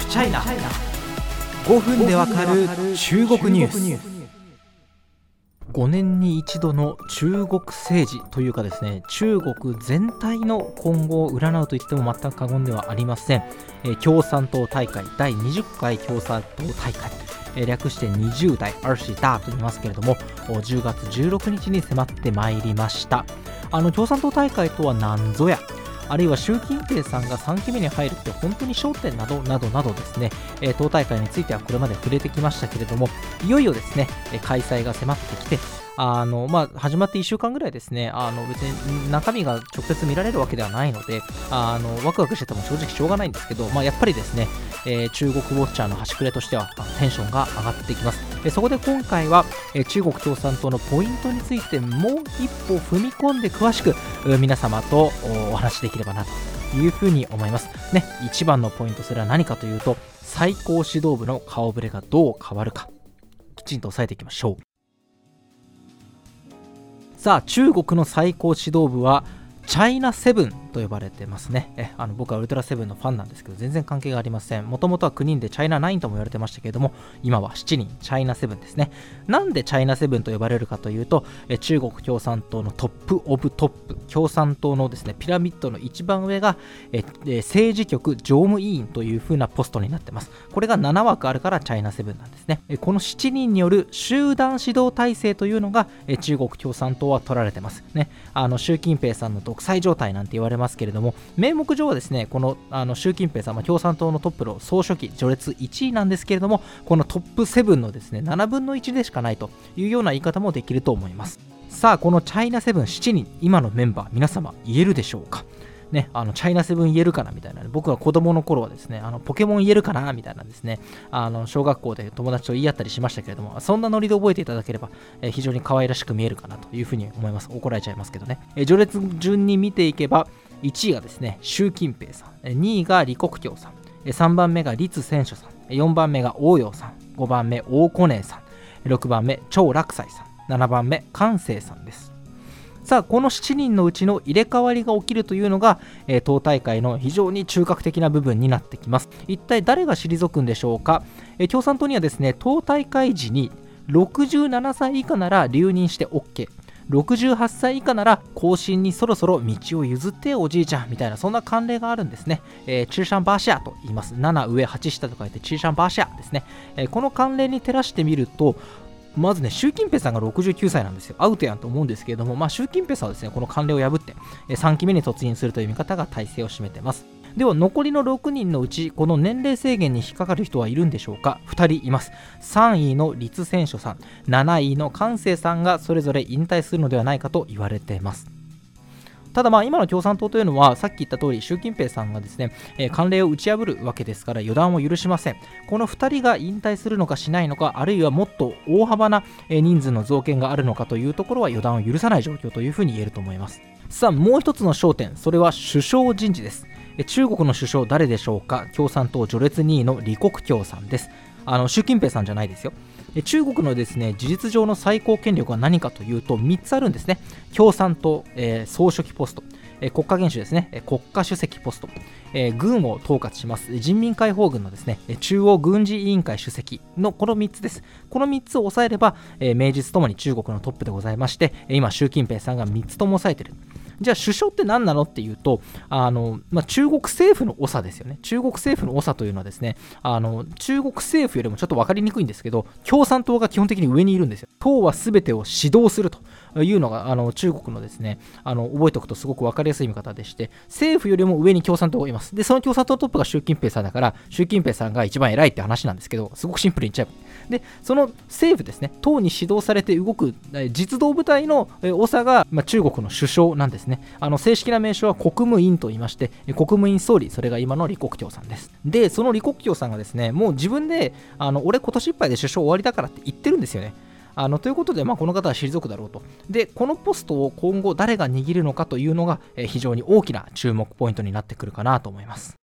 フチャイナ5分でわかる中国ニュース。5年に一度の中国政治というかですね中国全体の今後を占うと言っても全く過言ではありません、え共産党大会第20回共産党大会え略して20代アルシダーと言いますけれども10月16日に迫ってまいりました。あの共産党大会とは何ぞや。あるいは習近平さんが3期目に入るって本当に焦点などなどなどですね、え党大会についてはこれまで触れてきましたけれどもいよいよですね開催が迫ってきてあのまあ、始まって1週間ぐらいですね、あの別に中身が直接見られるわけではないので、あのワクワクしてても正直しょうがないんですけど、まあ、やっぱりですね、えー、中国ウォッチャーの端くれとしてはテンションが上がってきます。でそこで今回は、えー、中国共産党のポイントについてもう一歩踏み込んで詳しく皆様とお話しできればなというふうに思います。ね、一番のポイント、それは何かというと、最高指導部の顔ぶれがどう変わるか、きちんと押さえていきましょう。さあ中国の最高指導部はチャイナセブンと呼ばれてますね。えあの僕はウルトラセブンのファンなんですけど全然関係がありません。もともとは9人でチャイナ9とも言われてましたけれども今は7人チャイナセブンですね。なんでチャイナセブンと呼ばれるかというとえ中国共産党の top of top 共産党のですねピラミッドの一番上がえ政治局常務委員という風なポストになってます。これが7枠あるからチャイナセブンなんですね。えこの7人による集団指導体制というのがえ中国共産党は取られてます。ね。あの習近平さんの独裁状態なんて言われますけれども名目上はですねこのあの習近平さん、まあ、共産党のトップの総書記序列1位なんですけれどもこのトップ7のですね7分の1でしかないというような言い方もできると思いますさあこのチャイナセブン7人今のメンバー皆様言えるでしょうか？ね、あのチャイナセブン言えるかなみたいな、僕は子供の頃はですね、あのポケモン言えるかな？みたいなですね、あの小学校で友達と言い合ったりしましたけれども、そんなノリで覚えていただければ、え非常に可愛らしく見えるかなというふうに思います。怒られちゃいますけどね。え序列順に見ていけば、1位がですね、習近平さん、2位が李克強さん、3番目が栗戦書さん、4番目が王陽さん、5番目王古寧さん、6番目張楽斎さん、7番目関西さんです。さあ、この7人のうちの入れ替わりが起きるというのが、えー、党大会の非常に中核的な部分になってきます。一体誰が退くんでしょうか、えー、共産党にはですね、党大会時に67歳以下なら留任して OK。68歳以下なら後進にそろそろ道を譲っておじいちゃんみたいなそんな慣例があるんですね。えー、チーシャンバーシャと言います。7上8下と書いてチーシャンバーシャですね。えー、この慣例に照らしてみるとまずね、習近平さんが69歳なんですよ。アウトやんと思うんですけれども、まあ、習近平さんはですね、この慣例を破って、3期目に突入するという見方が体制を占めてます。では残りの6人のうちこの年齢制限に引っかかる人はいるんでしょうか？2人います。3位の立選手さん。7位の関西さんがそれぞれ引退するのではないかと言われています。ただまあ今の共産党というのはさっき言った通り習近平さんがですね、えー、慣例を打ち破るわけですから予断を許しません。この2人が引退するのかしないのかあるいはもっと大幅な人数の増減があるのかというところは予断を許さない状況というふうに言えると思います。さあもう一つの焦点。それは首相人事です。中国の首相誰でしょうか？共産党序列2位の李克強さんです。あの習近平さんじゃないですよ。中国のですね事実上の最高権力は何かというと3つあるんですね。共産党、えー、総書記ポスト。国家元首ですね、国家主席ポスト、えー、軍を統括します。人民解放軍のですね中央軍事委員会主席。のこの3つです。この3つを抑えれば、え、名実ともに中国のトップでございまして、今、習近平さんが3つとも抑えている。じゃあ首相って何なのっていうと、あのまあ、中国政府の長ですよね。中国政府の長というのはですね、あの中国政府よりもちょっと分かりにくいんですけど、共産党が基本的に上にいるんですよ。党は全てを指導するというのがあの中国のですね、あの覚えておくとすごく分かりやすい見方でして、政府よりも上に共産党がいます。で、その共産党トップが習近平さんだから、習近平さんが一番偉いって話なんですけど、すごくシンプルに言っちゃう。で、その政府ですね、党に指導されて動く実動部隊の長が、まあ、中国の首相なんですね。あの正式な名称は国務院と言いまして、国務院総理、それが今の李克強さんです。で、その李克強さんがですね、もう自分で、あの俺今年いっぱいで首相終わりだからって言ってるんですよね。あのということで、まあ、この方は退くだろうと。で、このポストを今後誰が握るのかというのが、え非常に大きな注目ポイントになってくるかなと思います。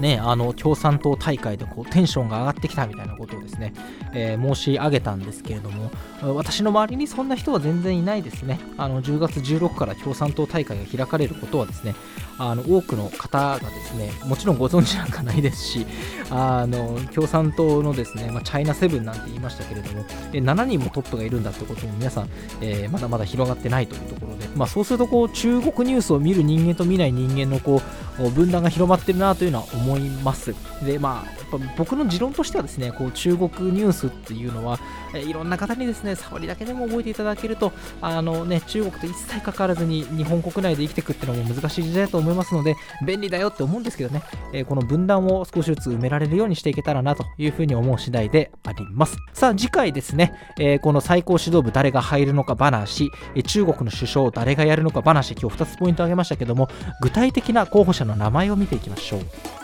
ね、あの共産党大会でこうテンションが上がってきたみたいなことをですね、えー、申し上げたんですけれども、私の周りにそんな人は全然いないですね。あの10月16から共産党大会が開かれることはですね、あの多くの方がですね、もちろんご存知なんかないですし、あの共産党のですね、まあ、チャイナセブンなんて言いましたけれども、7人もトップがいるんだってことも皆さん、えー、まだまだ広がってないというところで、まあ、そうするとこう中国ニュースを見る人間と見ない人間のこう分断が広まってるなというのは思います。で、まあ、やっぱ僕の持論としてはですね、こう中国ニュースっていうのは、えいろんな方にですね、触りだけでも覚えていただけると、あのね、中国と一切関わらずに日本国内で生きていくっていうのも難しい時代だと思いますので、便利だよって思うんですけどね、えこの分断を少しずつ埋められるようにしていけたらなというふうに思う次第であります。さあ、次回ですね、えこの最高指導部誰が入るのか話、中国の首相誰がやるのか話、今日2つポイント挙げましたけども、具体的な候補者の名前を見ていきましょう。